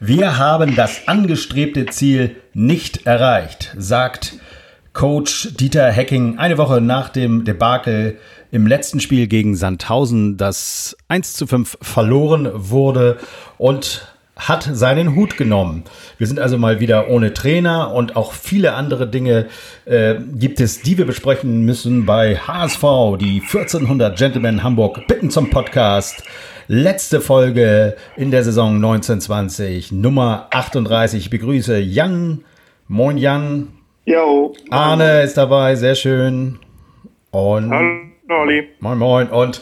Wir haben das angestrebte Ziel nicht erreicht, sagt Coach Dieter Hecking eine Woche nach dem Debakel im letzten Spiel gegen Sandhausen, das 1 zu 5 verloren wurde und hat seinen Hut genommen. Wir sind also mal wieder ohne Trainer und auch viele andere Dinge äh, gibt es, die wir besprechen müssen bei HSV, die 1400 Gentlemen Hamburg bitten zum Podcast. Letzte Folge in der Saison 1920, Nummer 38. Ich begrüße Jan. Moin Jan. Jo. Arne ist dabei, sehr schön. Und Hallo, Olli. Moin Moin und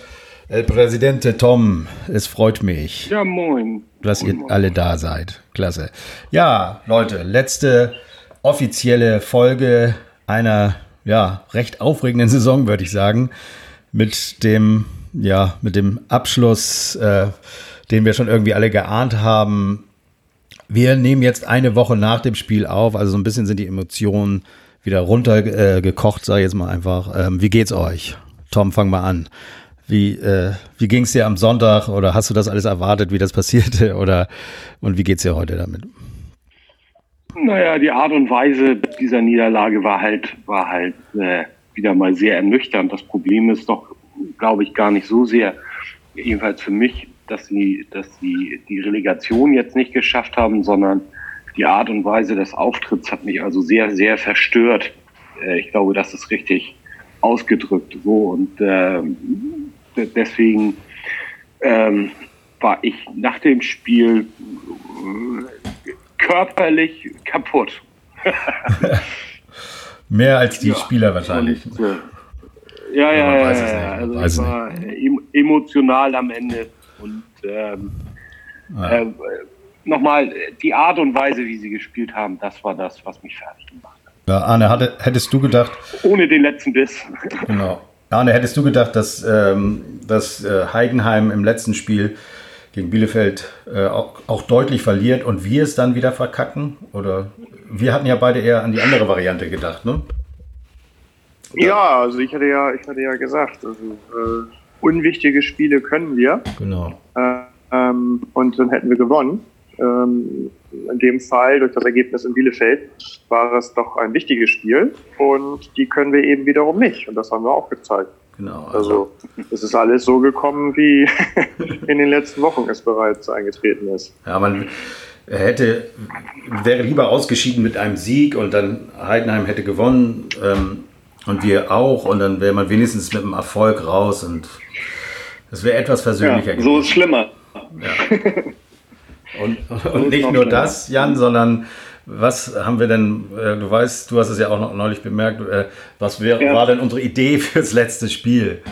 El Präsidente Tom, es freut mich. Ja, moin. Dass moin, ihr alle da seid. Klasse. Ja, Leute, letzte offizielle Folge einer ja, recht aufregenden Saison, würde ich sagen. Mit dem ja, mit dem Abschluss, äh, den wir schon irgendwie alle geahnt haben. Wir nehmen jetzt eine Woche nach dem Spiel auf, also so ein bisschen sind die Emotionen wieder runtergekocht, äh, sage ich jetzt mal einfach. Ähm, wie geht's euch? Tom, fang mal an. Wie, äh, wie ging es dir am Sonntag oder hast du das alles erwartet, wie das passierte? Oder und wie geht's dir heute damit? Naja, die Art und Weise dieser Niederlage war halt, war halt äh, wieder mal sehr ernüchternd. Das Problem ist doch glaube ich, gar nicht so sehr, jedenfalls für mich, dass sie, dass sie die Relegation jetzt nicht geschafft haben, sondern die Art und Weise des Auftritts hat mich also sehr, sehr verstört. Äh, ich glaube, das ist richtig ausgedrückt. So und äh, deswegen ähm, war ich nach dem Spiel äh, körperlich kaputt. Mehr als die ja, Spieler wahrscheinlich. Und, äh, ja, ja, ja, ja. Also weiß ich war emotional am Ende. Und ähm, ja. äh, nochmal, die Art und Weise, wie sie gespielt haben, das war das, was mich fertig gemacht hat. Ja, Arne, hatte, hättest du gedacht. Ohne den letzten Biss. Genau. Arne, hättest du gedacht, dass, ähm, dass äh, Heidenheim im letzten Spiel gegen Bielefeld äh, auch, auch, deutlich verliert und wir es dann wieder verkacken? Oder wir hatten ja beide eher an die andere Variante gedacht, ne? Ja, also ich hatte ja, ich hatte ja gesagt, also äh, unwichtige Spiele können wir. Genau. Äh, ähm, und dann hätten wir gewonnen. Ähm, in dem Fall, durch das Ergebnis in Bielefeld, war es doch ein wichtiges Spiel und die können wir eben wiederum nicht. Und das haben wir auch gezeigt. Genau. Also, also es ist alles so gekommen, wie in den letzten Wochen es bereits eingetreten ist. Ja, man hätte, wäre lieber ausgeschieden mit einem Sieg und dann Heidenheim hätte gewonnen. Ähm, und wir auch. Und dann wäre man wenigstens mit einem Erfolg raus. Und es wäre etwas versöhnlicher ja, So ist schlimmer. Ja. Und, und nicht nur das, Jan, sondern was haben wir denn, äh, du weißt, du hast es ja auch noch neulich bemerkt, äh, was wär, ja. war denn unsere Idee fürs letzte Spiel?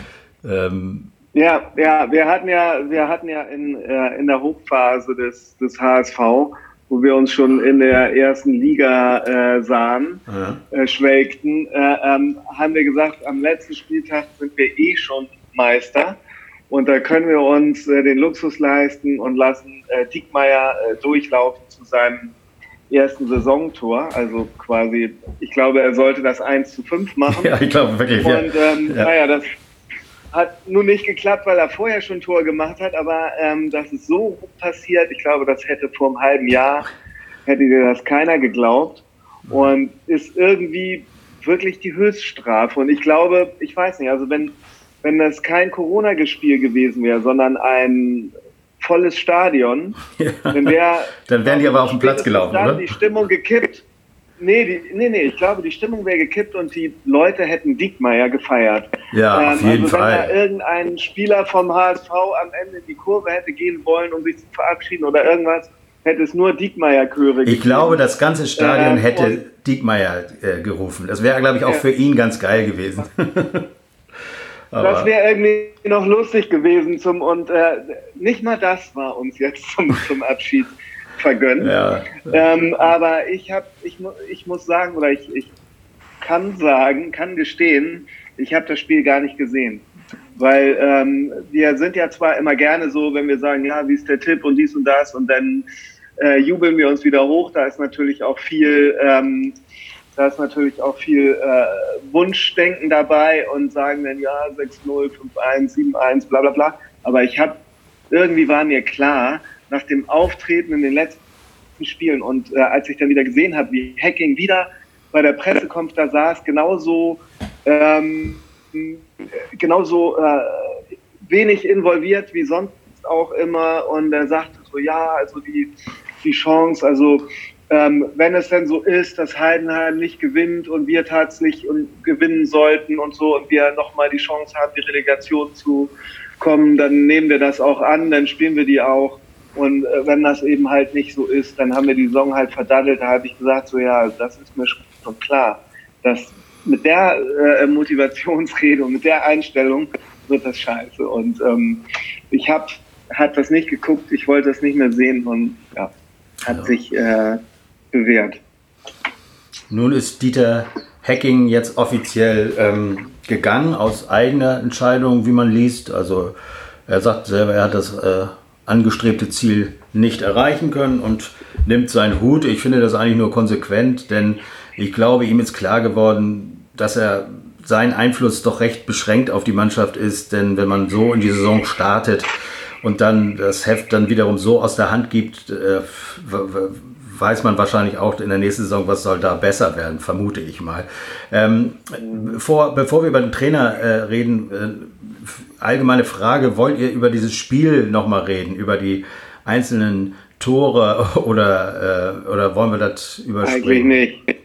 Ähm, ja, ja, wir hatten ja, wir hatten ja in, äh, in der Hochphase des, des HSV wo wir uns schon in der ersten Liga äh, sahen, ja. äh, schwelgten, äh, ähm, haben wir gesagt, am letzten Spieltag sind wir eh schon Meister. Und da können wir uns äh, den Luxus leisten und lassen äh, Diekmeyer äh, durchlaufen zu seinem ersten Saisontor. Also quasi, ich glaube, er sollte das 1 zu 5 machen. Ja, ich glaube wirklich. Und ähm, ja. naja, das hat nun nicht geklappt, weil er vorher schon Tor gemacht hat, aber ähm, dass es so passiert, ich glaube, das hätte vor einem halben Jahr, hätte dir das keiner geglaubt. Und ist irgendwie wirklich die Höchststrafe. Und ich glaube, ich weiß nicht, also wenn, wenn das kein Corona-Gespiel gewesen wäre, sondern ein volles Stadion, ja. dann, wär, dann wären die aber auf den Platz gelaufen, dann oder? die Stimmung gekippt. Nee, die, nee, nee, ich glaube, die Stimmung wäre gekippt und die Leute hätten Diekmeyer gefeiert. Ja, ähm, auf jeden also, Fall. Wenn da irgendein Spieler vom HSV am Ende in die Kurve hätte gehen wollen, um sich zu verabschieden oder irgendwas, hätte es nur Diekmeyer-Chöre gegeben. Ich glaube, das ganze Stadion äh, hätte Diekmeyer äh, gerufen. Das wäre, glaube ich, auch ja. für ihn ganz geil gewesen. das wäre irgendwie noch lustig gewesen zum und äh, nicht mal das war uns jetzt zum, zum Abschied vergönnt. Ja. Ähm, aber ich habe, ich, ich muss sagen, oder ich, ich kann sagen, kann gestehen, ich habe das Spiel gar nicht gesehen. Weil ähm, wir sind ja zwar immer gerne so, wenn wir sagen, ja, wie ist der Tipp und dies und das und dann äh, jubeln wir uns wieder hoch. Da ist natürlich auch viel, ähm, da ist natürlich auch viel äh, Wunschdenken dabei und sagen dann ja 6-0, 5-1, 7-1, bla bla bla. Aber ich habe irgendwie war mir klar, nach dem Auftreten in den letzten Spielen und äh, als ich dann wieder gesehen habe, wie Hacking wieder bei der Pressekonferenz da saß, genauso, ähm, genauso äh, wenig involviert wie sonst auch immer und er sagte so, ja, also die, die Chance, also ähm, wenn es denn so ist, dass Heidenheim nicht gewinnt und wir tatsächlich und gewinnen sollten und so und wir nochmal die Chance haben, die Relegation zu kommen, dann nehmen wir das auch an, dann spielen wir die auch. Und äh, wenn das eben halt nicht so ist, dann haben wir die Saison halt verdattelt. Da habe ich gesagt, so ja, das ist mir schon klar, dass mit der äh, Motivationsrede und mit der Einstellung wird das scheiße. Und ähm, ich habe hat das nicht geguckt, ich wollte das nicht mehr sehen und ja, hat ja. sich äh, bewährt. Nun ist Dieter Hacking jetzt offiziell ähm, gegangen aus eigener Entscheidung, wie man liest. Also er sagt selber, er hat das äh, angestrebte Ziel nicht erreichen können und nimmt seinen Hut. Ich finde das eigentlich nur konsequent, denn ich glaube, ihm ist klar geworden, dass er sein Einfluss doch recht beschränkt auf die Mannschaft ist, denn wenn man so in die Saison startet und dann das Heft dann wiederum so aus der Hand gibt, äh, weiß man wahrscheinlich auch in der nächsten Saison, was soll da besser werden, vermute ich mal. Ähm, vor, bevor wir über den Trainer äh, reden, äh, allgemeine Frage, wollt ihr über dieses Spiel nochmal reden, über die einzelnen Tore oder, äh, oder wollen wir das überspringen? Eigentlich nicht.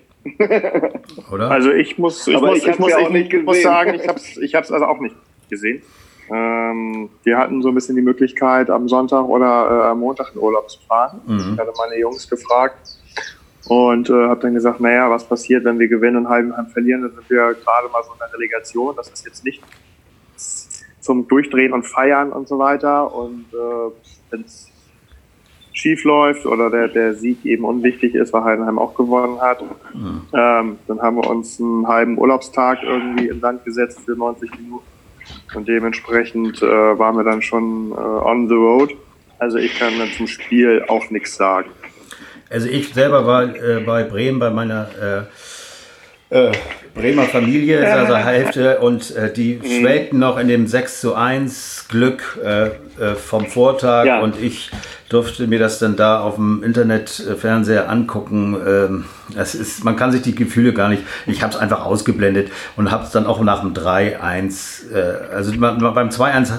oder? Also ich muss, ich muss, ich, ich muss, ich, ich muss sagen, ich habe es ich also auch nicht gesehen. Ähm, wir hatten so ein bisschen die Möglichkeit, am Sonntag oder äh, am Montag in Urlaub zu fahren. Mhm. Ich hatte meine Jungs gefragt und äh, habe dann gesagt, naja, was passiert, wenn wir gewinnen und Heidenheim verlieren? Dann sind wir gerade mal so in der Relegation. Das ist jetzt nicht zum Durchdrehen und Feiern und so weiter. Und äh, wenn es schief läuft oder der, der Sieg eben unwichtig ist, weil Heidenheim auch gewonnen hat, mhm. ähm, dann haben wir uns einen halben Urlaubstag irgendwie in Land gesetzt für 90 Minuten und dementsprechend äh, waren wir dann schon äh, on the road. Also ich kann dann zum Spiel auch nichts sagen. Also ich selber war äh, bei Bremen bei meiner äh, äh, Bremer Familie, also Hälfte, und äh, die mhm. schwelgten noch in dem 6 zu 1 Glück äh, äh, vom Vortag ja. und ich durfte mir das dann da auf dem Internetfernseher angucken. Ähm, es ist, man kann sich die Gefühle gar nicht, ich habe es einfach ausgeblendet und habe es dann auch nach dem 3-1, äh, also beim 2-1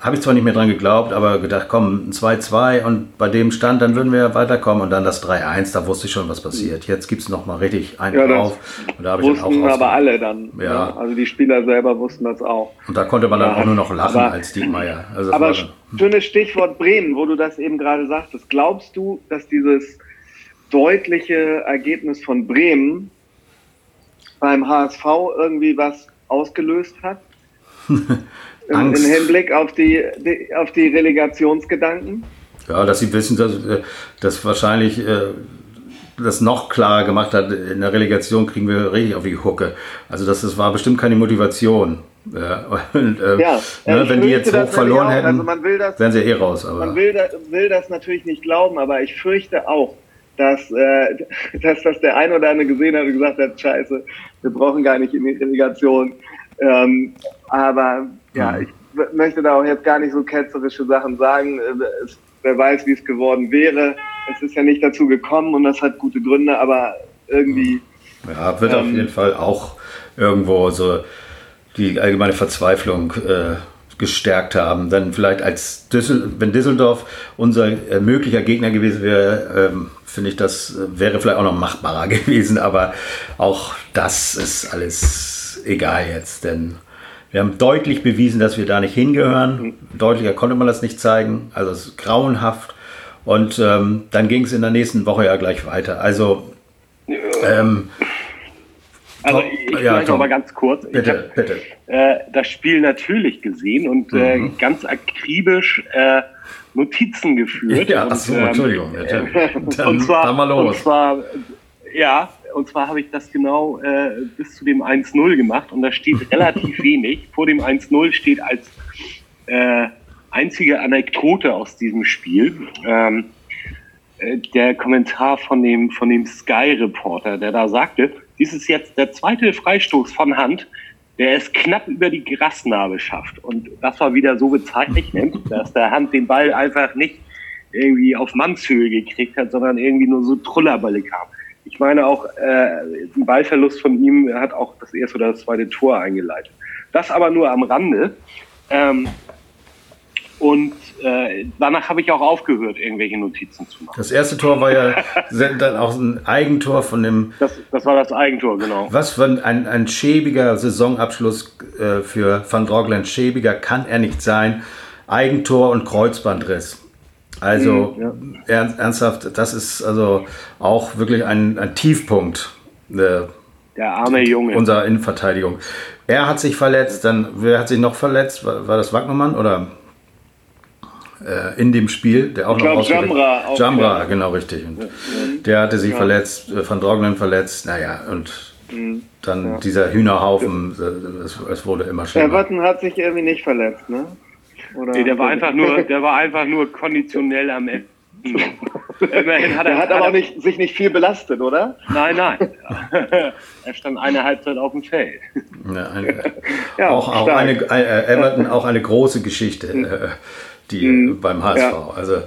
habe ich zwar nicht mehr dran geglaubt, aber gedacht, komm, ein 2-2 und bei dem Stand, dann würden wir ja weiterkommen und dann das 3-1, da wusste ich schon, was passiert. Jetzt gibt es nochmal richtig einen ja, drauf. Und da ich wussten aber alle dann. Ja. ja. Ne? Also die Spieler selber wussten das auch. Und da konnte man ja. dann auch nur noch lachen aber, als Diekmeyer. Also aber schönes Stichwort Bremen, wo du das eben gerade sagtest. Glaubst du, dass dieses deutliche Ergebnis von Bremen beim HSV irgendwie was ausgelöst hat? Im, Im, Hinblick auf die, die, auf die Relegationsgedanken? Ja, dass sie wissen, dass, äh, dass wahrscheinlich äh, das noch klarer gemacht hat, in der Relegation kriegen wir richtig auf die Hucke. Also das, das war bestimmt keine Motivation. Und, äh, ja, ne, wenn die jetzt hoch verloren hätten, also das, wären sie eh raus. Aber. Man will, da, will das natürlich nicht glauben, aber ich fürchte auch, dass, äh, dass das der ein oder andere gesehen hat und gesagt hat, scheiße, wir brauchen gar nicht in die Relegation. Ähm, aber ja, mhm. ich möchte da auch jetzt gar nicht so ketzerische Sachen sagen. Es, wer weiß, wie es geworden wäre. Es ist ja nicht dazu gekommen und das hat gute Gründe, aber irgendwie. Ja, wird ähm, auf jeden Fall auch irgendwo so die allgemeine Verzweiflung äh, gestärkt haben. Dann vielleicht als Düssel wenn Düsseldorf unser äh, möglicher Gegner gewesen wäre, ähm, finde ich, das äh, wäre vielleicht auch noch machbarer gewesen. Aber auch das ist alles egal jetzt, denn wir haben deutlich bewiesen, dass wir da nicht hingehören. Deutlicher konnte man das nicht zeigen. Also es ist grauenhaft. Und ähm, dann ging es in der nächsten Woche ja gleich weiter. Also, ähm, also ich ja, vielleicht noch mal ganz kurz. Bitte, hab, bitte. Äh, das Spiel natürlich gesehen und äh, mhm. äh, ganz akribisch äh, Notizen geführt. Ja, achso, ähm, Entschuldigung. Äh, dann, und zwar, dann mal los. Und zwar, ja, und zwar habe ich das genau äh, bis zu dem 1-0 gemacht und da steht relativ wenig. Vor dem 1-0 steht als äh, einzige Anekdote aus diesem Spiel ähm, äh, der Kommentar von dem, von dem Sky-Reporter, der da sagte, dies ist jetzt der zweite Freistoß von Hand, der es knapp über die Grasnarbe schafft. Und das war wieder so bezeichnend, dass der Hand den Ball einfach nicht irgendwie auf Mannshöhe gekriegt hat, sondern irgendwie nur so Trullerballe kam. Ich meine auch, äh, ein Ballverlust von ihm hat auch das erste oder das zweite Tor eingeleitet. Das aber nur am Rande. Ähm, und äh, danach habe ich auch aufgehört, irgendwelche Notizen zu machen. Das erste Tor war ja dann auch ein Eigentor von dem. Das, das war das Eigentor, genau. Was für ein, ein schäbiger Saisonabschluss äh, für Van Drogland. Schäbiger kann er nicht sein. Eigentor und Kreuzbandriss. Also mhm, ja. ernsthaft, das ist also auch wirklich ein, ein Tiefpunkt. Äh, der arme Junge. Unserer Innenverteidigung. Er hat sich verletzt, dann wer hat sich noch verletzt? War, war das Wagnermann oder? Äh, in dem Spiel, der auch ich noch glaub, Jamra, auch Jamra, ja. genau richtig. Und ja. Der hatte sich ja. verletzt, äh, Van Droglen verletzt, naja, und mhm. dann dieser Hühnerhaufen, es, es, wurde immer schlimmer. Everton hat sich irgendwie nicht verletzt, ne? Oder nee, der war einfach nur, der war einfach nur konditionell am Ende. Immerhin hat er, der hat, aber auch nicht, sich nicht viel belastet, oder? Nein, nein. er stand eine Halbzeit auf dem Feld. Ja, eine, ja, auch, auch eine, äh, Everton auch eine große Geschichte. Die mhm. beim HSV. Ja. Also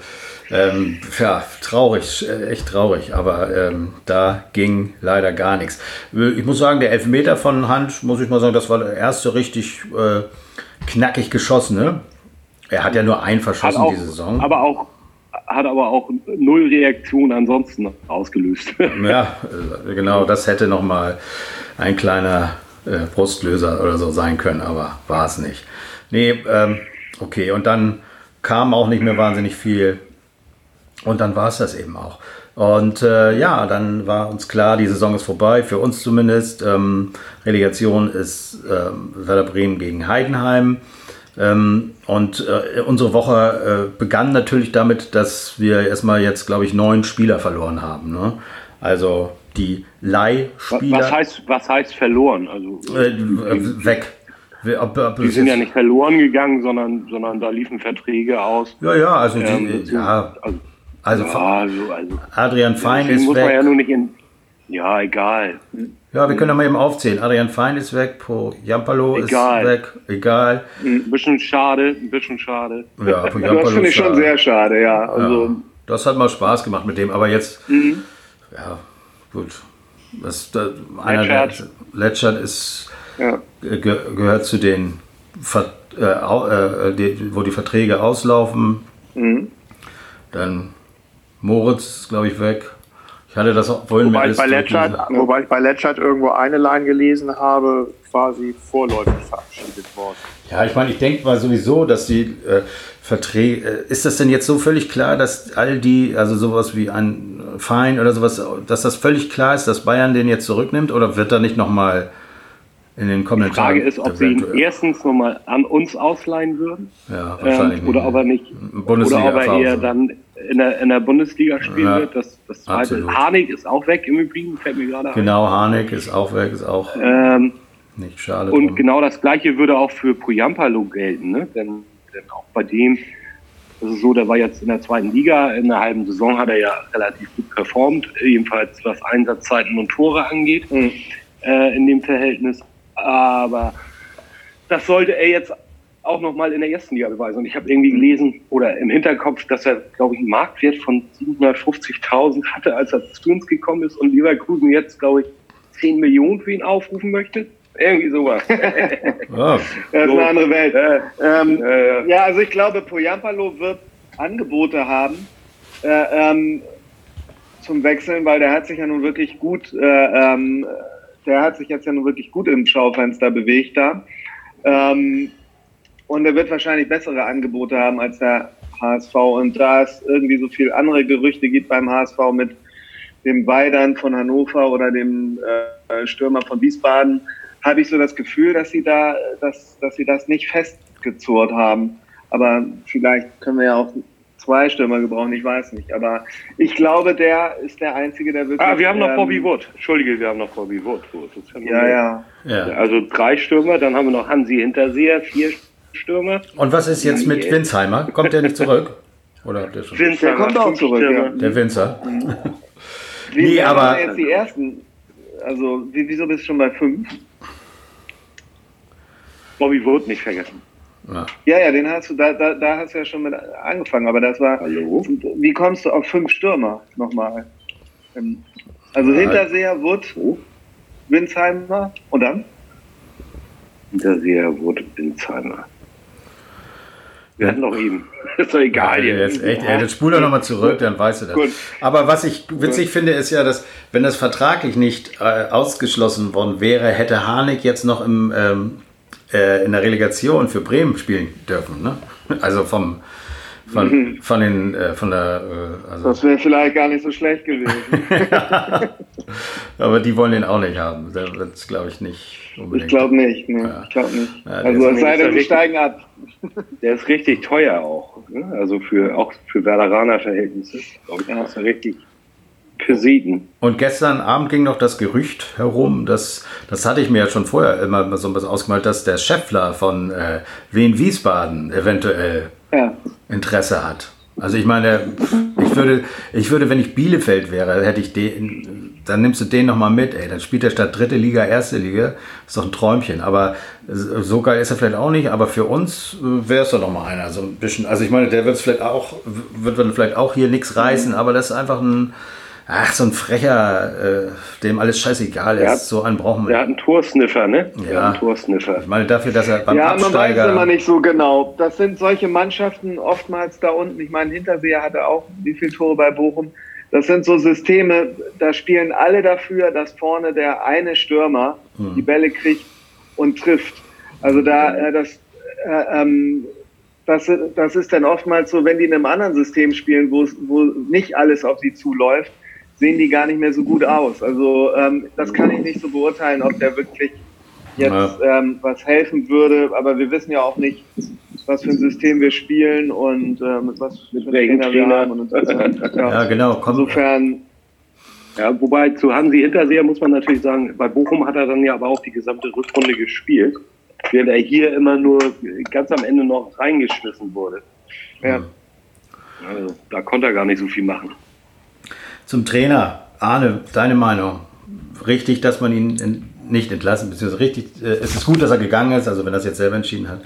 ähm, ja, traurig, echt traurig, aber ähm, da ging leider gar nichts. Ich muss sagen, der Elfmeter von Hand, muss ich mal sagen, das war der erste richtig äh, knackig geschossene. Er hat ja nur einen verschossen auch, diese Saison. Aber auch hat aber auch null Reaktion ansonsten ausgelöst. ja, äh, genau, das hätte nochmal ein kleiner äh, Brustlöser oder so sein können, aber war es nicht. Nee, ähm, okay, und dann kam auch nicht mehr wahnsinnig viel. Und dann war es das eben auch. Und äh, ja, dann war uns klar, die Saison ist vorbei, für uns zumindest. Ähm, Relegation ist ähm, Werder Bremen gegen Heidenheim. Ähm, und äh, unsere Woche äh, begann natürlich damit, dass wir erstmal jetzt, glaube ich, neun Spieler verloren haben. Ne? Also die Leihspieler. Was heißt, was heißt verloren? Also, äh, weg. Ob, ob die sind ja nicht verloren gegangen, sondern, sondern da liefen Verträge aus. Ja, ja, also, die, ähm, ja, also, also, ja, also, also Adrian Fein ist muss weg. Man ja, nur nicht in, ja, egal. Ja, wir können ja mal eben aufzählen. Adrian Fein ist weg, Po Jampalo ist weg, egal. Ein bisschen schade, ein bisschen schade. Ja, Po das finde ich schon sehr schade, ja. Also, ja. Das hat mal Spaß gemacht mit dem, aber jetzt, mhm. ja, gut. Das, das, einer Letschert. Letschert ist ja. ge gehört zu den, Ver äh, äh, die, wo die Verträge auslaufen. Mhm. Dann Moritz ist, glaube ich, weg. Ich hatte das auch vorhin wobei, ich bei Letschert, wobei ich bei Letschert irgendwo eine Line gelesen habe, quasi vorläufig verabschiedet worden. Ja, ich meine, ich denke mal sowieso, dass die äh, Verträge. Äh, ist das denn jetzt so völlig klar, dass all die, also sowas wie ein Fein oder sowas, dass das völlig klar ist, dass Bayern den jetzt zurücknimmt oder wird da nicht nochmal in den kommenden Die Frage Tagen ist, ob sie ihn erstens nochmal an uns ausleihen würden. Ja, wahrscheinlich ähm, Oder ob er nicht. Bundesliga oder ob er eher dann in der, in der Bundesliga spielen ja, wird. Das, das zweite. Harnik ist auch weg im Übrigen, fällt mir gerade Genau, Harnik ist auch weg, ist auch ähm, nicht schade. Und drum. genau das gleiche würde auch für Pujampalo gelten, ne? Denn, denn auch bei dem das ist so, der war jetzt in der zweiten Liga. In der halben Saison hat er ja relativ gut performt, jedenfalls was Einsatzzeiten und Tore angeht, mhm. äh, in dem Verhältnis. Aber das sollte er jetzt auch nochmal in der ersten Liga beweisen. Und ich habe irgendwie gelesen oder im Hinterkopf, dass er, glaube ich, einen Marktwert von 750.000 hatte, als er zu uns gekommen ist und Leverkusen jetzt, glaube ich, 10 Millionen für ihn aufrufen möchte. Irgendwie sowas. oh. Das ist eine andere Welt. Äh, ähm, äh, ja, also ich glaube, Poyampalo wird Angebote haben äh, ähm, zum Wechseln, weil der hat sich ja nun wirklich gut äh, ähm, der hat sich jetzt ja nun wirklich gut im Schaufenster bewegt da. Ähm, und er wird wahrscheinlich bessere Angebote haben als der HSV. Und da es irgendwie so viel andere Gerüchte gibt beim HSV mit dem Weidern von Hannover oder dem äh, Stürmer von Wiesbaden, habe ich so das Gefühl, dass sie da, dass, dass sie das nicht festgezurrt haben. Aber vielleicht können wir ja auch zwei Stürmer gebrauchen, ich weiß nicht. Aber ich glaube, der ist der Einzige, der wirklich. Ah, wir haben noch ähm, Bobby Wood. Entschuldige, wir haben noch Bobby Wood. Ja, ja, ja. Also drei Stürmer, dann haben wir noch Hansi Hinterseher, vier Stürmer. Und was ist jetzt mit Winsheimer? Kommt der nicht zurück? Oder der, schon? der kommt auch zurück. Ja. Der Winzer. Mhm. Nee, aber jetzt die ersten. Also, wieso bist du schon bei fünf? Bobby Wood nicht vergessen. Ja. ja, ja, den hast du, da, da, da hast du ja schon mit angefangen, aber das war. Hallo? Wie kommst du auf fünf Stürmer nochmal? Ähm, also ja. Hinterseher, Wood, oh. Winsheimer und dann? Hinterseher, Wood, Winsheimer. Wir hatten doch eben. Ist doch egal. Ja, jetzt, echt, ey, dann spul doch nochmal zurück, dann weißt du das. Gut. Aber was ich witzig finde, ist ja, dass, wenn das vertraglich nicht äh, ausgeschlossen worden wäre, hätte Harnik jetzt noch im, ähm, äh, in der Relegation für Bremen spielen dürfen. Ne? Also vom, von, mhm. von, den, äh, von der. Äh, also das wäre vielleicht gar nicht so schlecht gewesen. Aber die wollen den auch nicht haben. Da wird es, glaube ich, nicht unbedingt. Ich glaube nicht. Nee, ja. Ich glaube nicht. Ja, also es sei denn, wir steigen ab. Der ist richtig teuer auch. Ne? Also für auch für Werderaner Verhältnisse. Ja. Das ist richtig Pesiten. Und gestern Abend ging noch das Gerücht herum, dass, das hatte ich mir ja schon vorher immer so bisschen ausgemalt, dass der Scheffler von äh, Wien Wiesbaden eventuell ja. Interesse hat. Also ich meine, ich würde, ich würde, wenn ich Bielefeld wäre, hätte ich den, dann nimmst du den nochmal mit, ey. Dann spielt er statt dritte Liga, erste Liga. Ist doch ein Träumchen. Aber so geil ist er vielleicht auch nicht, aber für uns äh, wäre es doch nochmal einer. So ein bisschen, also ich meine, der wird es vielleicht auch, wird vielleicht auch hier nichts reißen, aber das ist einfach ein, ach, so ein frecher, äh, dem alles scheißegal ist. Hat, so einen brauchen wir. Der hat einen Torsniffer, ne? Ja. Einen Torsniffer. Ich meine, dafür, dass er beim ja, Absteiger... Ja, man weiß immer nicht so genau. Das sind solche Mannschaften oftmals da unten. Ich meine, Hinterseher hatte auch wie viele Tore bei Bochum. Das sind so Systeme, da spielen alle dafür, dass vorne der eine Stürmer hm. die Bälle kriegt und trifft. Also da, äh, das, äh, ähm, das, das ist dann oftmals so, wenn die in einem anderen System spielen, wo, wo nicht alles auf sie zuläuft, sehen die gar nicht mehr so gut aus. Also ähm, das kann ich nicht so beurteilen, ob der wirklich jetzt ähm, was helfen würde. Aber wir wissen ja auch nicht, was für ein System wir spielen und äh, mit was für mit Trainer wir haben. Und so. ja. ja, genau. Komm. Insofern. Ja, wobei zu Hansi Hinterseher muss man natürlich sagen, bei Bochum hat er dann ja aber auch die gesamte Rückrunde gespielt, während er hier immer nur ganz am Ende noch reingeschmissen wurde. Ja. Also, da konnte er gar nicht so viel machen. Zum Trainer. Arne, deine Meinung. Richtig, dass man ihn nicht entlassen, beziehungsweise richtig, äh, es ist gut, dass er gegangen ist, also wenn er es jetzt selber entschieden hat,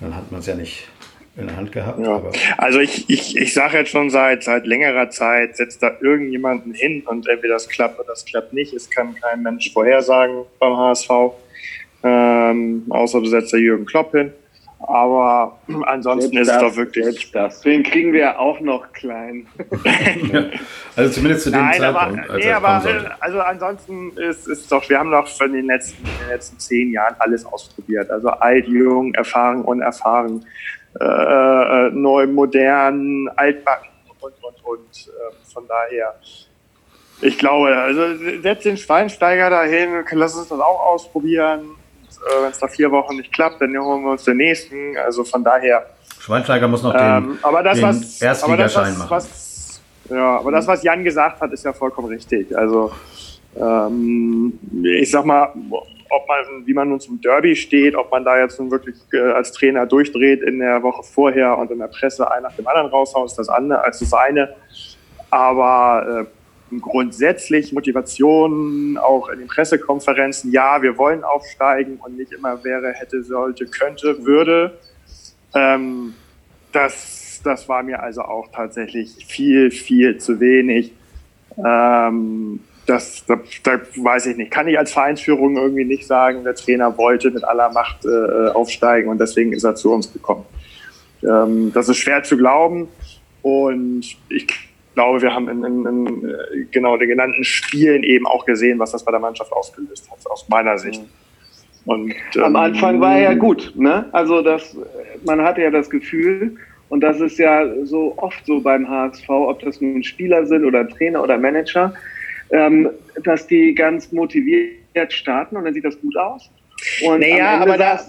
dann hat man es ja nicht in der Hand gehabt. Ja. Also ich, ich, ich sage jetzt schon seit, seit längerer Zeit, setzt da irgendjemanden hin und entweder das klappt oder das klappt nicht. Es kann kein Mensch vorhersagen beim HSV, ähm, außer du setzt da Jürgen Klopp hin. Aber ansonsten selbst ist das, es doch wirklich. Das. Den kriegen wir auch noch klein. also zumindest zu dem Nein, Zeitpunkt. Aber, nee, aber äh, also ansonsten ist es doch, wir haben doch von den letzten, den letzten zehn Jahren alles ausprobiert. Also alt, jung, erfahren, unerfahren, äh, äh, neu, modern, altbacken und, und, und. Äh, von daher. Ich glaube, also setz den Schweinsteiger dahin, lass uns das auch ausprobieren wenn es nach vier Wochen nicht klappt, dann holen wir uns den nächsten. Also von daher. Schweinsteiger muss noch den, ähm, aber das, den was, Erstligaschein machen. Was, ja, aber das, was Jan gesagt hat, ist ja vollkommen richtig. Also ähm, ich sag mal, ob man, wie man nun zum Derby steht, ob man da jetzt nun wirklich äh, als Trainer durchdreht in der Woche vorher und in der Presse ein nach dem anderen raushaut, ist das andere als das eine. Aber äh, grundsätzlich Motivation auch in den Pressekonferenzen, ja, wir wollen aufsteigen und nicht immer wäre, hätte, sollte, könnte, würde. Ähm, das, das war mir also auch tatsächlich viel, viel zu wenig. Ähm, das, da, da weiß ich nicht. Kann ich als Vereinsführung irgendwie nicht sagen, der Trainer wollte mit aller Macht äh, aufsteigen und deswegen ist er zu uns gekommen. Ähm, das ist schwer zu glauben und ich glaube, wir haben in, in, in, genau den genannten Spielen eben auch gesehen, was das bei der Mannschaft ausgelöst hat, aus meiner Sicht. Und, ähm, Am Anfang war er ja gut, ne? Also das, man hatte ja das Gefühl, und das ist ja so oft so beim HSV, ob das nun Spieler sind oder Trainer oder Manager, ähm, dass die ganz motiviert starten und dann sieht das gut aus. Und naja, aber da,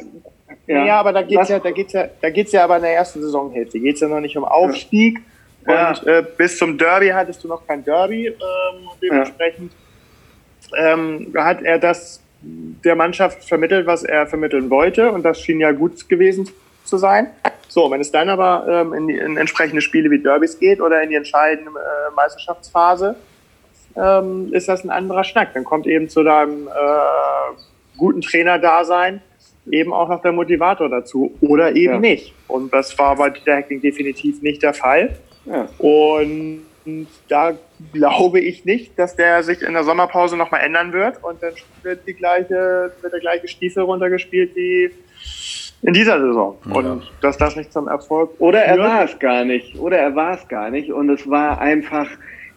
ja, naja, aber da geht's ja, da geht's ja, da geht's ja aber in der ersten Saisonhälfte. Geht's ja noch nicht um Aufstieg. Ja ja. Und äh, bis zum Derby hattest du noch kein Derby. Ähm, dementsprechend ja. ähm, hat er das der Mannschaft vermittelt, was er vermitteln wollte. Und das schien ja gut gewesen zu sein. So, wenn es dann aber ähm, in, die, in entsprechende Spiele wie Derbys geht oder in die entscheidende äh, Meisterschaftsphase, ähm, ist das ein anderer Schnack. Dann kommt eben zu deinem äh, guten Trainer-Dasein eben auch noch der Motivator dazu oder eben ja. nicht. Und das war bei Dieter Hacking definitiv nicht der Fall. Ja. Und da glaube ich nicht, dass der sich in der Sommerpause nochmal ändern wird und dann wird, die gleiche, wird der gleiche Stiefel runtergespielt wie in dieser Saison. Ja. Und dass das nicht zum Erfolg. Oder er war es gar nicht. Oder er war es gar nicht. Und es war einfach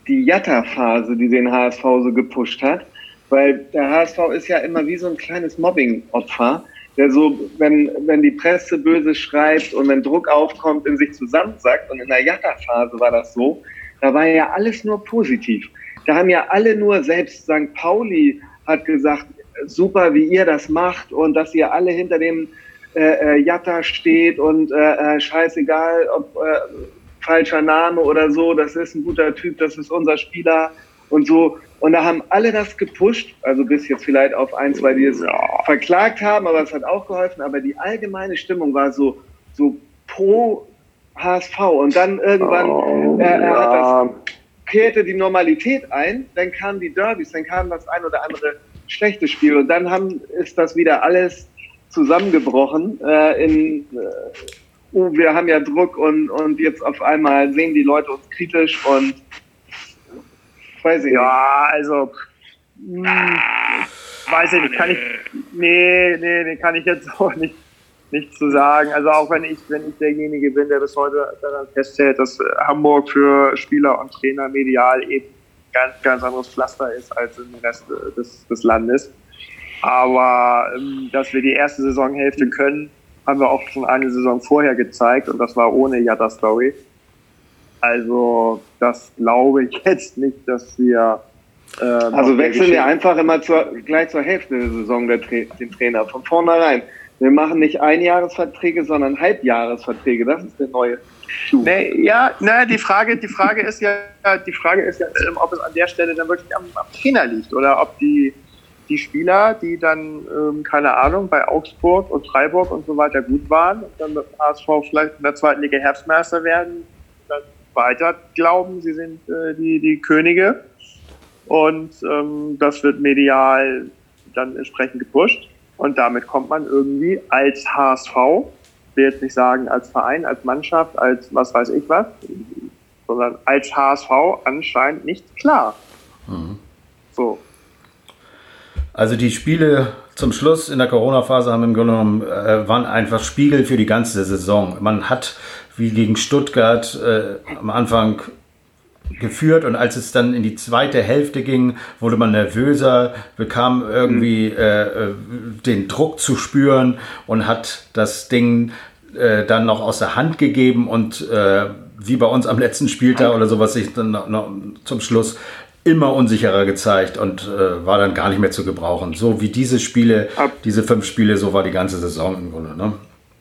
die Jatta-Phase, die den HSV so gepusht hat. Weil der HSV ist ja immer wie so ein kleines Mobbing-Opfer, der so, wenn, wenn die Presse böse schreibt und wenn Druck aufkommt, in sich zusammensackt. Und in der Jatta-Phase war das so. Da war ja alles nur positiv. Da haben ja alle nur, selbst St. Pauli hat gesagt, super, wie ihr das macht und dass ihr alle hinter dem äh, äh, Jatta steht und äh, äh, scheißegal, ob äh, falscher Name oder so, das ist ein guter Typ, das ist unser Spieler und so. Und da haben alle das gepusht, also bis jetzt vielleicht auf ein, zwei, die es ja. verklagt haben, aber es hat auch geholfen. Aber die allgemeine Stimmung war so, so pro HSV. Und dann irgendwann oh, äh, ja. das, kehrte die Normalität ein, dann kamen die Derbys, dann kam das ein oder andere schlechte Spiel. Und dann haben, ist das wieder alles zusammengebrochen. Äh, in, äh, oh, wir haben ja Druck und, und jetzt auf einmal sehen die Leute uns kritisch und weiß ich Ja, nicht. also mh, hm, weiß ich nicht, kann ich nee, nee, nee, kann ich jetzt auch nicht nicht zu sagen. Also auch wenn ich, wenn ich derjenige bin, der bis heute daran festhält, dass Hamburg für Spieler und Trainer medial eben ganz, ganz anderes Pflaster ist als im Rest des, des Landes. Aber ähm, dass wir die erste Saisonhälfte können, haben wir auch schon eine Saison vorher gezeigt und das war ohne Yada Story. Also das glaube ich jetzt nicht, dass wir. Äh, also wechseln wir einfach immer zur, gleich zur Hälfte der Saison der Tra den Trainer von vornherein. Wir machen nicht Einjahresverträge, sondern Halbjahresverträge. Das ist der neue Schuh. Nee, ja, ne, die Frage, die Frage ist ja, die Frage ist ja, ob es an der Stelle dann wirklich am, am Trainer liegt oder ob die die Spieler, die dann, ähm, keine Ahnung, bei Augsburg und Freiburg und so weiter gut waren und dann mit dem HSV vielleicht in der zweiten Liga Herbstmeister werden, weiter glauben, sie sind äh, die, die Könige. Und ähm, das wird medial dann entsprechend gepusht. Und damit kommt man irgendwie als HSV, will jetzt nicht sagen als Verein, als Mannschaft, als was weiß ich was, sondern als HSV anscheinend nicht klar. Mhm. So. Also die Spiele zum Schluss in der Corona-Phase haben im Grunde genommen, äh, waren einfach Spiegel für die ganze Saison. Man hat wie gegen Stuttgart äh, am Anfang geführt und als es dann in die zweite Hälfte ging, wurde man nervöser, bekam irgendwie äh, äh den Druck zu spüren und hat das Ding äh, dann noch aus der Hand gegeben und äh, wie bei uns am letzten Spieltag oder sowas sich dann noch, noch zum Schluss immer unsicherer gezeigt und äh, war dann gar nicht mehr zu gebrauchen. So wie diese Spiele, diese fünf Spiele, so war die ganze Saison im Grunde. Ne?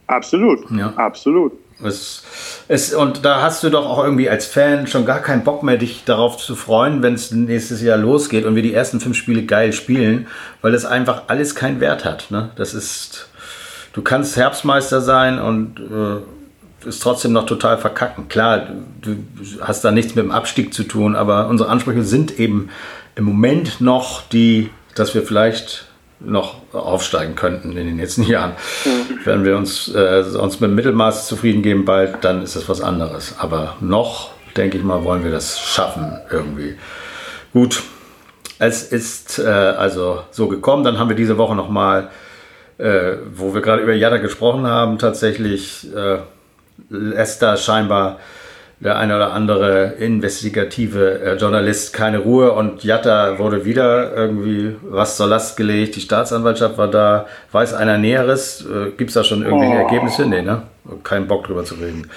Absolut, ja. absolut. Es, es, und da hast du doch auch irgendwie als Fan schon gar keinen Bock mehr, dich darauf zu freuen, wenn es nächstes Jahr losgeht und wir die ersten fünf Spiele geil spielen, weil das einfach alles keinen Wert hat. Ne? Das ist, du kannst Herbstmeister sein und äh, ist trotzdem noch total verkacken. Klar, du hast da nichts mit dem Abstieg zu tun, aber unsere Ansprüche sind eben im Moment noch die, dass wir vielleicht noch aufsteigen könnten in den nächsten Jahren. Mhm. Wenn wir uns, äh, uns mit dem Mittelmaß zufrieden geben bald, dann ist das was anderes. Aber noch, denke ich mal, wollen wir das schaffen irgendwie. Gut, es ist äh, also so gekommen. Dann haben wir diese Woche nochmal, äh, wo wir gerade über Jada gesprochen haben, tatsächlich äh, lässt da scheinbar der eine oder andere investigative äh, Journalist keine Ruhe und Jatta wurde wieder irgendwie was zur Last gelegt. Die Staatsanwaltschaft war da. Weiß einer Näheres? Äh, Gibt es da schon irgendwelche oh. Ergebnisse? Nee, ne? Kein Bock drüber zu reden.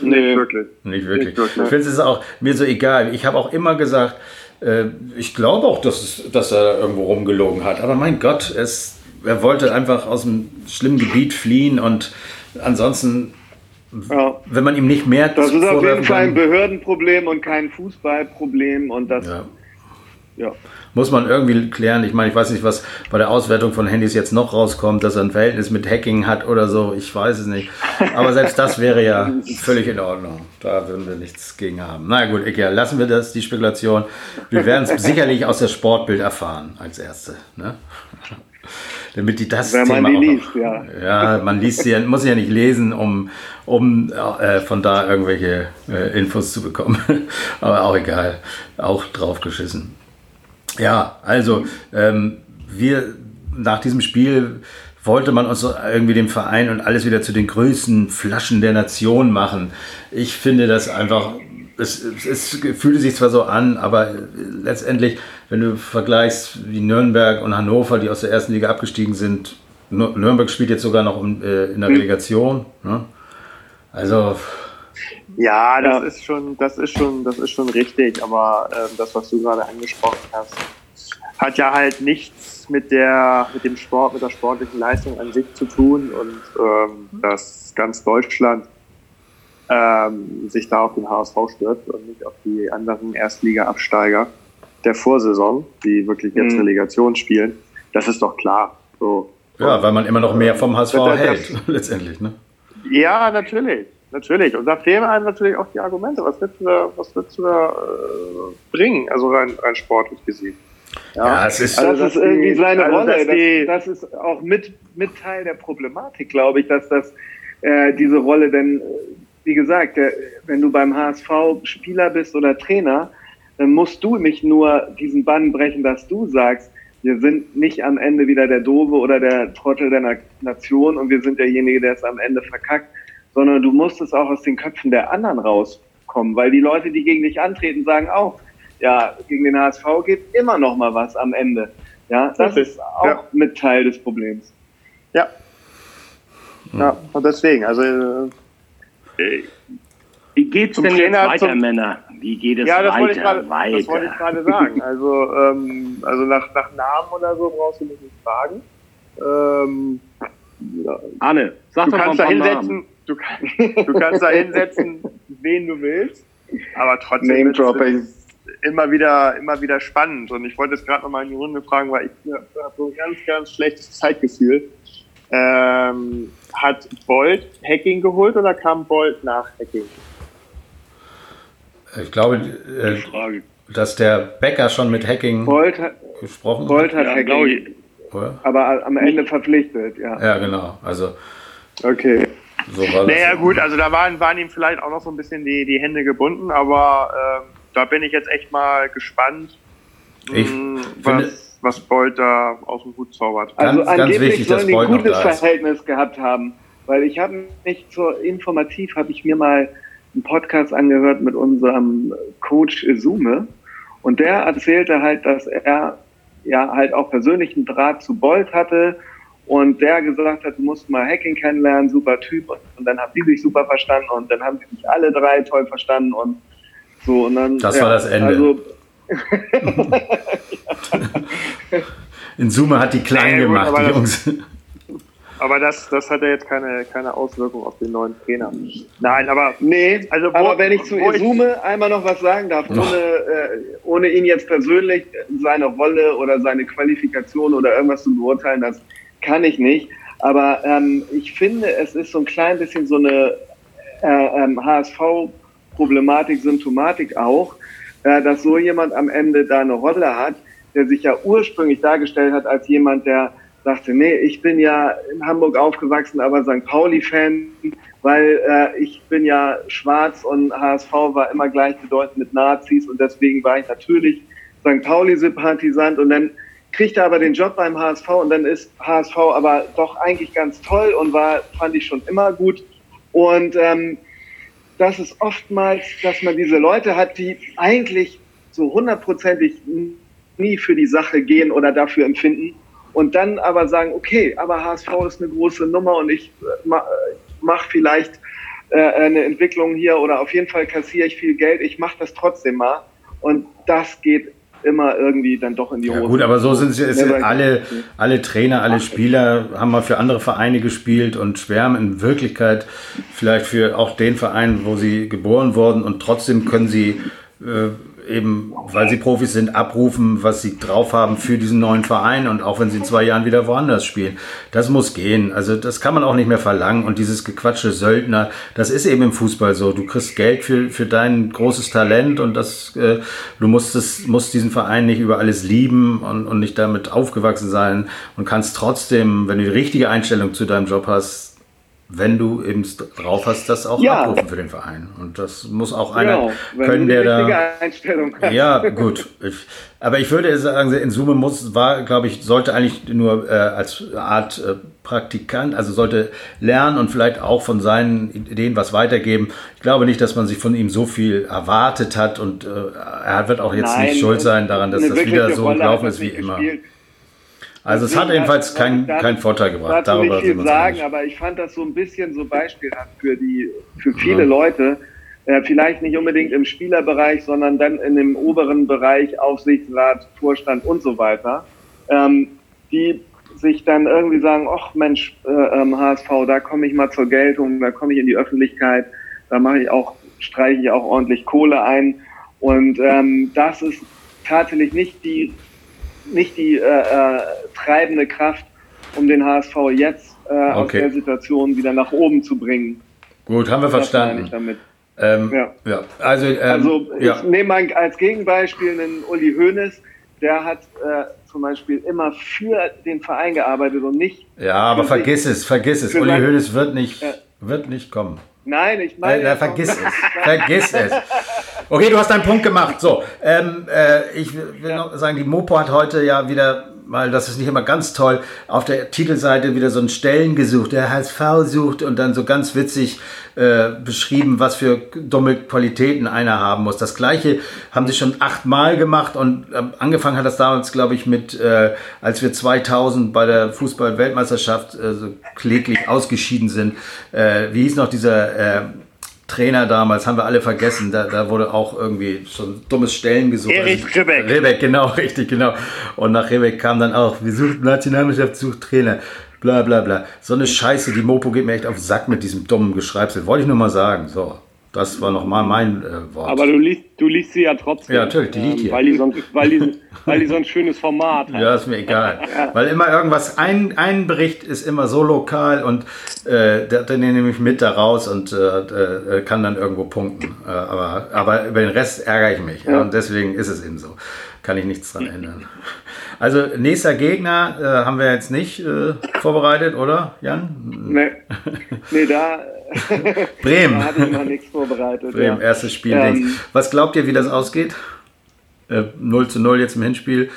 Nee, wirklich. Nicht wirklich. Nicht wirklich. Ich finde es auch mir so egal. Ich habe auch immer gesagt, äh, ich glaube auch, dass, es, dass er irgendwo rumgelogen hat. Aber mein Gott, es, er wollte einfach aus einem schlimmen Gebiet fliehen und ansonsten ja. Wenn man ihm nicht mehr Das ist auf jeden Fall ein Behördenproblem und kein Fußballproblem und das. Ja. ja. Muss man irgendwie klären. Ich meine, ich weiß nicht, was bei der Auswertung von Handys jetzt noch rauskommt, dass er ein Verhältnis mit Hacking hat oder so. Ich weiß es nicht. Aber selbst das wäre ja völlig in Ordnung. Da würden wir nichts gegen haben. Na gut, egal. Lassen wir das, die Spekulation. Wir werden es sicherlich aus der Sportbild erfahren als Erste. Ne? Damit die das Wenn Thema man die auch liest, noch, ja. Ja, man liest sie muss sie ja nicht lesen, um, um äh, von da irgendwelche äh, Infos zu bekommen. Aber auch egal. Auch draufgeschissen. Ja, also ähm, wir nach diesem Spiel wollte man uns irgendwie dem Verein und alles wieder zu den größten Flaschen der Nation machen. Ich finde das einfach, es, es fühlte sich zwar so an, aber letztendlich, wenn du vergleichst wie Nürnberg und Hannover, die aus der ersten Liga abgestiegen sind, Nür- Nürnberg spielt jetzt sogar noch um, äh, in der Relegation. Ne? Also, Ja, das Ja. ist schon, das ist schon, das ist schon richtig, aber ähm, das, was du gerade angesprochen hast, hat ja halt nichts mit der, mit dem Sport, mit der sportlichen Leistung an sich zu tun und ähm, dass ganz Deutschland ähm, sich da auf den HSV stürzt und nicht auf die anderen Erstliga-Absteiger der Vorsaison, die wirklich jetzt Mhm. Relegation spielen. Das ist doch klar. So. ja, weil man immer noch mehr vom HSV Das- das- hält, letztendlich. Ne? Ja, natürlich. Natürlich. Und da fehlen einem natürlich auch die Argumente. Was willst du da, was willst du da äh, bringen? Also rein, rein sportlich gesehen. Ja, es ist. Das Also, ist irgendwie die- seine also, Rolle. dass die- das, das ist auch mit, mit Teil der Problematik, glaube ich, dass das äh, diese Rolle, denn wie gesagt, der, wenn du beim HSV Spieler bist oder Trainer, dann musst du nicht nur diesen Bann brechen, dass du sagst, wir sind nicht am Ende wieder der Dove oder der Trottel der Na Nation und wir sind derjenige, der es am Ende verkackt, sondern du musst es auch aus den Köpfen der anderen rauskommen, weil die Leute, die gegen dich antreten, sagen auch, ja, gegen den HSV geht immer noch mal was am Ende. Ja, das Richtig. ist auch Ja. mit Teil des Problems. Ja. Ja, und deswegen, also äh, Wie geht's Zum denn Trainer, jetzt weiter, zum- Männer? Wie geht es ja, das weiter? wollte ich gerade, weiter. das wollte ich gerade sagen. Also, ähm, also nach, nach Namen oder so brauchst du mich nicht fragen. Ähm, ja, Anne, sag du doch mal kannst da ein paar hinsetzen, Namen. du, kann, du kannst da hinsetzen, wen du willst, aber trotzdem Name ist es dropping. immer wieder, immer wieder spannend. Und ich wollte jetzt gerade nochmal in die Runde fragen, weil ich habe so ein ganz, ganz schlechtes Zeitgefühl. Ähm, hat Bolt Hacking geholt oder kam Bolt nach Hacking? Ich glaube, äh, dass der Becker schon mit Hacking Bolt hat, gesprochen Bolt hat Ja, Hacking. Oder? aber am Ende verpflichtet, ja. Ja, genau. Also, Okay. so war das. Naja, gut, also da waren, waren ihm vielleicht auch noch so ein bisschen die, die Hände gebunden, aber ähm, da bin ich jetzt echt mal gespannt, Ich mh, finde- was, was Bolt da aus dem Hut zaubert. Also Ganz, ganz angeblich wichtig, dass sollen die ein gutes. Verhältnis gehabt haben, weil ich habe mich zur informativ habe ich mir mal einen Podcast angehört mit unserem Coach Izume und der erzählte halt, dass er ja halt auch persönlichen Draht zu Bolt hatte und der gesagt hat, du musst mal Hacking kennenlernen, super Typ und, und dann haben die sich super verstanden und dann haben sie sich alle drei toll verstanden und so und dann Das war das Ende. Also In Summe hat die klein Ja, gut, gemacht, aber die das- Jungs. Aber das, das hat ja jetzt keine, keine Auswirkung auf den neuen Trainer. Nein, aber Nee, Also, wo- aber wenn ich zu Isume einmal noch was sagen darf, ohne, äh, ohne ihn jetzt persönlich seine Rolle oder seine Qualifikation oder irgendwas zu beurteilen, das kann ich nicht. Aber ähm, ich finde, es ist so ein klein bisschen so eine äh, ähm, HSV-Problematik, Symptomatik auch, äh, dass so jemand am Ende da eine Rolle hat, der sich ja ursprünglich dargestellt hat als jemand, der sagte, nee, ich bin ja in Hamburg aufgewachsen, aber St. Pauli-Fan, weil äh, ich bin ja schwarz und HSV war immer gleichbedeutend mit Nazis und deswegen war ich natürlich St. Pauli-Sympathisant und dann kriegt er aber den Job beim HSV und dann ist HSV aber doch eigentlich ganz toll und war, fand ich schon immer gut. Und ähm, das ist oftmals, dass man diese Leute hat, die eigentlich so hundertprozentig nie für die Sache gehen oder dafür empfinden und dann aber sagen, okay, aber HSV ist eine große Nummer und ich äh, ma, mache vielleicht äh, eine Entwicklung hier oder auf jeden Fall kassiere ich viel Geld, ich mache das trotzdem mal und das geht immer irgendwie dann doch in die Hose. Ja, gut, aber so sind es alle, alle Trainer, alle Spieler haben mal für andere Vereine gespielt und schwärmen in Wirklichkeit vielleicht für auch den Verein, wo sie geboren wurden und trotzdem können sie äh, eben, weil sie Profis sind, abrufen, was sie drauf haben für diesen neuen Verein und auch wenn sie in zwei Jahren wieder woanders spielen. Das muss gehen. Also das kann man auch nicht mehr verlangen. Und dieses gequatschte Söldner, das ist eben im Fußball so. Du kriegst Geld für, für dein großes Talent und das, äh, du musst, es, musst diesen Verein nicht über alles lieben und, und nicht damit aufgewachsen sein und kannst trotzdem, wenn du die richtige Einstellung zu deinem Job hast, wenn du eben drauf hast, das auch ja. abrufen für den Verein. Und das muss auch einer genau, können, der da. Ja, gut. Ich, aber ich würde sagen, in Summe muss, war, glaube ich, sollte eigentlich nur äh, als Art äh, Praktikant, also sollte lernen und vielleicht auch von seinen Ideen was weitergeben. Ich glaube nicht, dass man sich von ihm so viel erwartet hat und äh, er wird auch jetzt Nein, nicht schuld sein daran, dass das wieder so gelaufen ist wie immer. Gespielt also es hat jedenfalls keinen kein Vorteil gebracht. Darüber nicht viel sagen, aber ich fand das so ein bisschen so beispielhaft für die für viele ja. Leute. Äh, vielleicht nicht unbedingt im Spielerbereich, sondern dann in dem oberen Bereich Aufsichtsrat, Vorstand und so weiter, ähm, die sich dann irgendwie sagen, ach Mensch, äh, ähm, HSV, da komme ich mal zur Geltung, da komme ich in die Öffentlichkeit, da mache ich auch, streiche ich auch ordentlich Kohle ein. Und ähm, das ist tatsächlich nicht die nicht die äh, äh, treibende Kraft, um den HSV jetzt äh, okay. aus der Situation wieder nach oben zu bringen. Gut, haben wir das verstanden. Damit. Ähm, ja. ja. Also, ähm, also ich ja. nehme mal als Gegenbeispiel einen Uli Hoeneß, der hat äh, zum Beispiel immer für den Verein gearbeitet und nicht. Ja, aber vergiss es, vergiss es. Uli Hoeneß wird nicht, ja. wird nicht kommen. Nein, ich meine. Äh, vergiss es. vergiss es. Okay, du hast deinen Punkt gemacht. So, ähm, äh, ich will ja. noch sagen, die Mopo hat heute ja wieder weil das ist nicht immer ganz toll, auf der Titelseite wieder so einen Stellen gesucht, der HSV sucht und dann so ganz witzig äh, beschrieben, was für dumme Qualitäten einer haben muss. Das gleiche haben sie schon achtmal gemacht und äh, angefangen hat das damals, glaube ich, mit, äh, als wir 2000 bei der Fußball-Weltmeisterschaft äh, so kläglich ausgeschieden sind. Äh, wie hieß noch dieser äh, Trainer damals, haben wir alle vergessen. Da, da wurde auch irgendwie schon dummes Stellen gesucht. Erich also, Ribbeck. Ribbeck, genau, richtig, genau. Und nach Ribbeck kam dann auch, wir suchen Nationalmannschaft, sucht Trainer. Bla bla bla. So eine Scheiße, die Mopo geht mir echt auf den Sack mit diesem dummen Geschreibsel. Wollte ich nur mal sagen. So. Das war nochmal mein äh, Wort. Aber du liest, du liest sie ja trotzdem. Ja, natürlich, die liegt hier. Weil die, so, weil, die, weil die so ein schönes Format hat. Ja, ist mir egal. Weil immer irgendwas, ein, ein Bericht ist immer so lokal und äh, der, den nehme ich mit da raus und äh, äh, kann dann irgendwo punkten. Äh, aber, aber über den Rest ärgere ich mich. Ja. Ja, und deswegen ist es eben so. Kann ich nichts dran ändern. Also nächster Gegner äh, haben wir jetzt nicht äh, vorbereitet, oder Jan? Nee, nee da, Bremen. da hatte ich noch nichts vorbereitet. Bremen, ja. erstes Spiel. Ähm, Was glaubt ihr, wie das ausgeht? Äh, 0 zu 0 jetzt im Hinspiel.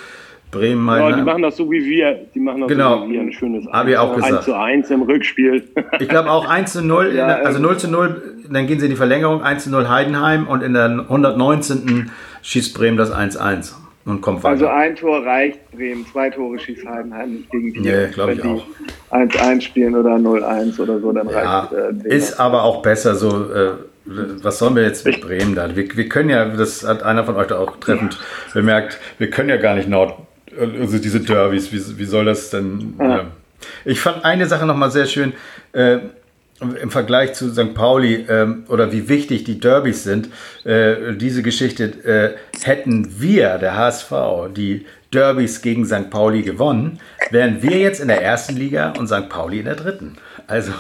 Bremen, ja, die machen das so wie wir. Die machen das genau. so wie wir. Ein schönes Habe ich auch gesagt. 1 zu 1 im Rückspiel. ich glaube auch 1 zu 0, ja, der, also 0 zu 0, dann gehen sie in die Verlängerung, 1 zu 0 Heidenheim und in der 119. schießt Bremen das 1-1 und kommt weiter. Also ein Tor reicht Bremen, zwei Tore schießt Heidenheim nicht gegen die. Nee, glaube ich auch. 1-1 spielen oder 0-1 oder so, dann ja, reicht äh, Ist aber auch besser so. Äh, was sollen wir jetzt mit Bremen da? Wir, wir können ja, das hat einer von euch da auch treffend bemerkt, wir können ja gar nicht Nord, also diese Derbys, wie, wie soll das denn? Ja. Ich fand eine Sache nochmal sehr schön. Äh, im Vergleich zu St. Pauli ähm, oder wie wichtig die Derbys sind, äh, diese Geschichte, äh, hätten wir, der HSV, die Derbys gegen St. Pauli gewonnen, wären wir jetzt in der ersten Liga und St. Pauli in der dritten. Also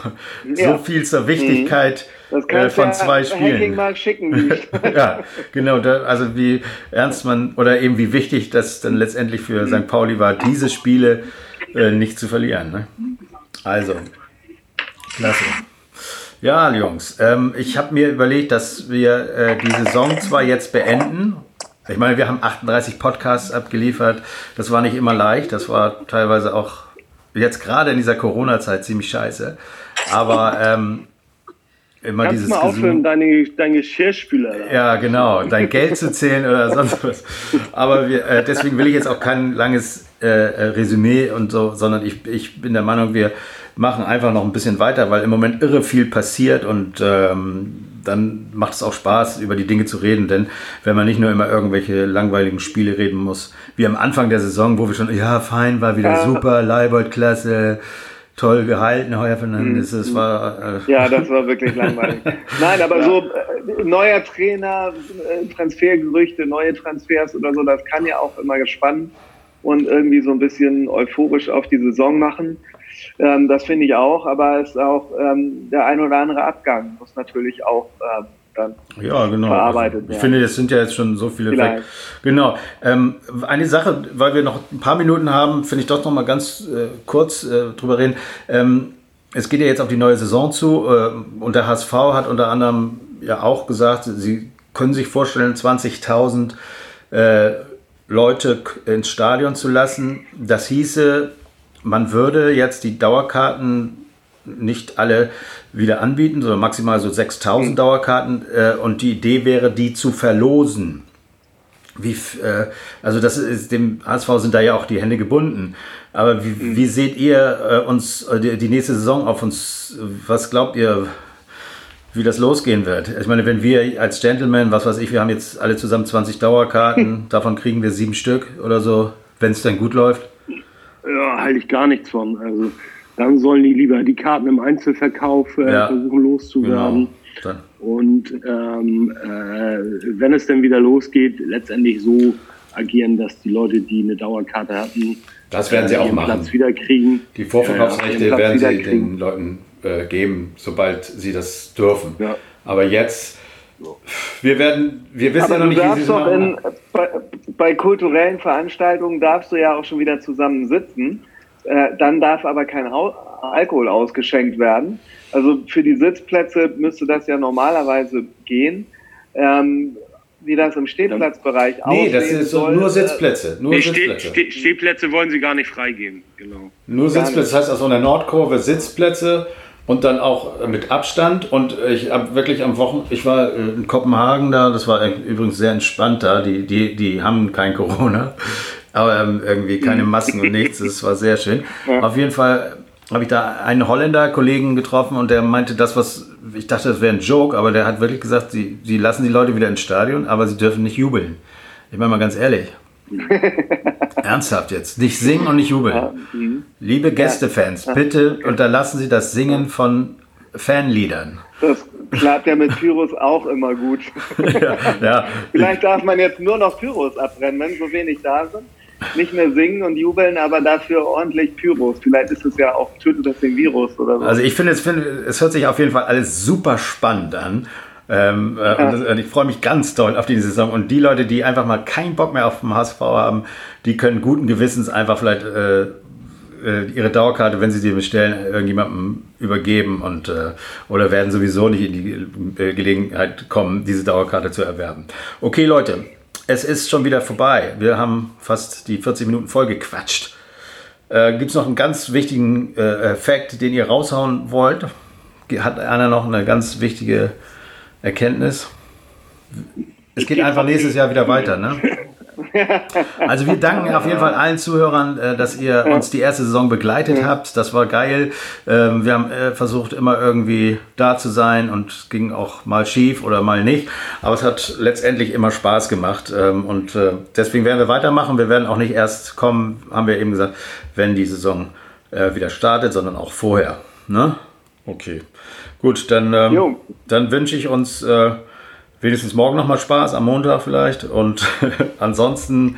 ja. so viel zur Wichtigkeit äh, von zwei Spielen. Mal schicken. ja, genau. Da, also wie ernst man oder eben wie wichtig das dann letztendlich für St. Pauli war, diese Spiele äh, nicht zu verlieren. Ne? Also, klasse. Ja, Jungs, ähm, ich habe mir überlegt, dass wir äh, die Saison zwar jetzt beenden. Ich meine, wir haben 38 Podcasts abgeliefert. Das war nicht immer leicht. Das war teilweise auch jetzt gerade in dieser Corona-Zeit ziemlich scheiße. Aber ähm, immer Kannst dieses mal aufhören, deine, dein Geschirrspüler. Da. Ja, genau, dein Geld zu zählen oder sonst was. Aber wir, äh, deswegen will ich jetzt auch kein langes äh, äh Resümee und so, sondern ich, ich bin der Meinung, wir machen einfach noch ein bisschen weiter, weil im Moment irre viel passiert und ähm, dann macht es auch Spaß, über die Dinge zu reden, denn wenn man nicht nur immer irgendwelche langweiligen Spiele reden muss, wie am Anfang der Saison, wo wir schon, ja, fein, war wieder super, Leibold klasse, toll gehalten, Heuer Fernandes. Das war. Äh ja, das war wirklich langweilig. Nein, aber ja. so äh, neuer Trainer, äh, Transfergerüchte, neue Transfers oder so, das kann ja auch immer gespannt und irgendwie so ein bisschen euphorisch auf die Saison machen. Ähm, das finde ich auch, aber es ist auch ähm, der ein oder andere Abgang muss natürlich auch ähm, dann ja, genau. also, Ich finde, es sind ja jetzt schon so viele Vielleicht. weg. Genau. Ähm, eine Sache, weil wir noch ein paar Minuten haben, finde ich doch noch mal ganz äh, kurz äh, drüber reden. Ähm, es geht ja jetzt auf die neue Saison zu äh, und der HSV hat unter anderem ja auch gesagt, sie können sich vorstellen, 20.000 äh, Leute ins Stadion zu lassen. Das hieße, man würde jetzt die Dauerkarten nicht alle wieder anbieten, sondern maximal so 6000 mhm. Dauerkarten. Äh, und die Idee wäre, die zu verlosen. Wie, äh, also das ist dem HSV sind da ja auch die Hände gebunden. Aber wie, mhm. wie seht ihr äh, uns äh, die, die, nächste Saison auf uns? Was glaubt ihr, wie das losgehen wird? Ich meine, wenn wir als Gentleman, was weiß ich, wir haben jetzt alle zusammen 20 Dauerkarten, davon kriegen wir sieben Stück oder so, wenn es dann gut läuft. Ja, halte ich gar nichts von. Also dann sollen die lieber die Karten im Einzelverkauf äh, ja. versuchen loszuwerden. Genau. Und ähm, äh, wenn es dann wieder losgeht, letztendlich so agieren, dass die Leute, die eine Dauerkarte hatten, das werden sie auch machen. Platz wieder kriegen. Die Vorverkaufsrechte ja, werden sie den Leuten äh, geben, sobald sie das dürfen. Ja. Aber jetzt, wir werden, wir wissen Aber ja noch nicht, wie sie doch in, bei, bei kulturellen Veranstaltungen darfst du ja auch schon wieder zusammen sitzen. Äh, dann darf aber kein Alkohol ausgeschenkt werden. Also für die Sitzplätze müsste das ja normalerweise gehen. Ähm, wie das im Stehplatzbereich nee, aussieht. Nee, das sind soll, nur Sitzplätze. Nur nee, Sitzplätze. Steh, Stehplätze wollen sie gar nicht freigeben. Genau. Nur gar Sitzplätze, das heißt also in der Nordkurve Sitzplätze und dann auch mit Abstand. Und ich habe wirklich am Wochenende, ich war in Kopenhagen da, das war übrigens sehr entspannt da, die, die, die haben kein Corona. Aber irgendwie keine mhm. Masken und nichts. Das war sehr schön. Ja. Auf jeden Fall habe ich da einen Holländer-Kollegen getroffen und der meinte das, was ich dachte, das wäre ein Joke, aber der hat wirklich gesagt, sie, sie lassen die Leute wieder ins Stadion, aber sie dürfen nicht jubeln. Ich meine mal ganz ehrlich. Ernsthaft jetzt. Nicht singen und nicht jubeln. Mhm. Liebe Gästefans, bitte unterlassen Sie das Singen von Fanliedern. Das klappt ja mit Pyros auch immer gut. ja, ja. Vielleicht darf man jetzt nur noch Pyros abbrennen, wenn so wenig da sind nicht mehr singen und jubeln, aber dafür ordentlich Pyros. Vielleicht ist es ja auch, tötet das den Virus oder so. Also ich finde, es, find, es hört sich auf jeden Fall alles super spannend an. Ähm, äh, ja. und, und, ich freue mich ganz doll auf die Saison. Und die Leute, die einfach mal keinen Bock mehr auf den HSV haben, die können guten Gewissens einfach vielleicht äh, äh, ihre Dauerkarte, wenn sie sie bestellen, irgendjemandem übergeben und äh, oder werden sowieso nicht in die äh, Gelegenheit kommen, diese Dauerkarte zu erwerben. Okay, Leute, es ist schon wieder vorbei. Wir haben fast die 40 Minuten voll gequatscht. Äh, Gibt es noch einen ganz wichtigen äh, Fakt, den ihr raushauen wollt? Hat einer noch eine ganz wichtige Erkenntnis? Es geht einfach nächstes Jahr wieder weiter, ne? Also wir danken auf jeden Fall allen Zuhörern, äh, dass ihr uns die erste Saison begleitet habt. Das war geil. Ähm, wir haben äh, versucht, immer irgendwie da zu sein und es ging auch mal schief oder mal nicht. Aber es hat letztendlich immer Spaß gemacht. Ähm, und äh, deswegen werden wir weitermachen. Wir werden auch nicht erst kommen, haben wir eben gesagt, wenn die Saison wieder startet, sondern auch vorher. Ne? Okay. Gut, dann, ähm, dann wünsche ich uns wenigstens morgen nochmal Spaß, am Montag vielleicht. Und ansonsten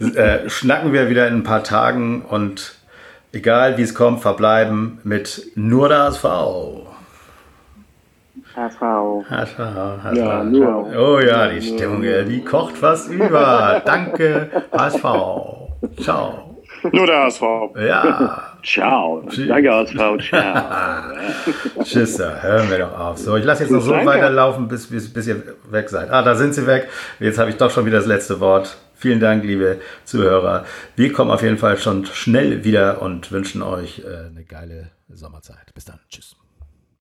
äh, schnacken wir wieder in ein paar Tagen und egal wie es kommt, verbleiben mit nur der HSV. HSV. HSV, HSV. Ja, nur. Oh ja, die Stimmung, die kocht fast über. Danke, HSV. Ciao. Nur der HSV. Ja. Ciao. Danke, HSV. Ciao. Tschüss, da hören wir doch auf. So, ich lasse jetzt noch so Danke. weiterlaufen, bis, bis, bis ihr weg seid. Ah, da sind sie weg. Jetzt habe ich doch schon wieder das letzte Wort. Vielen Dank, liebe Zuhörer. Wir kommen auf jeden Fall schon schnell wieder und wünschen euch äh, eine geile Sommerzeit. Bis dann. Tschüss.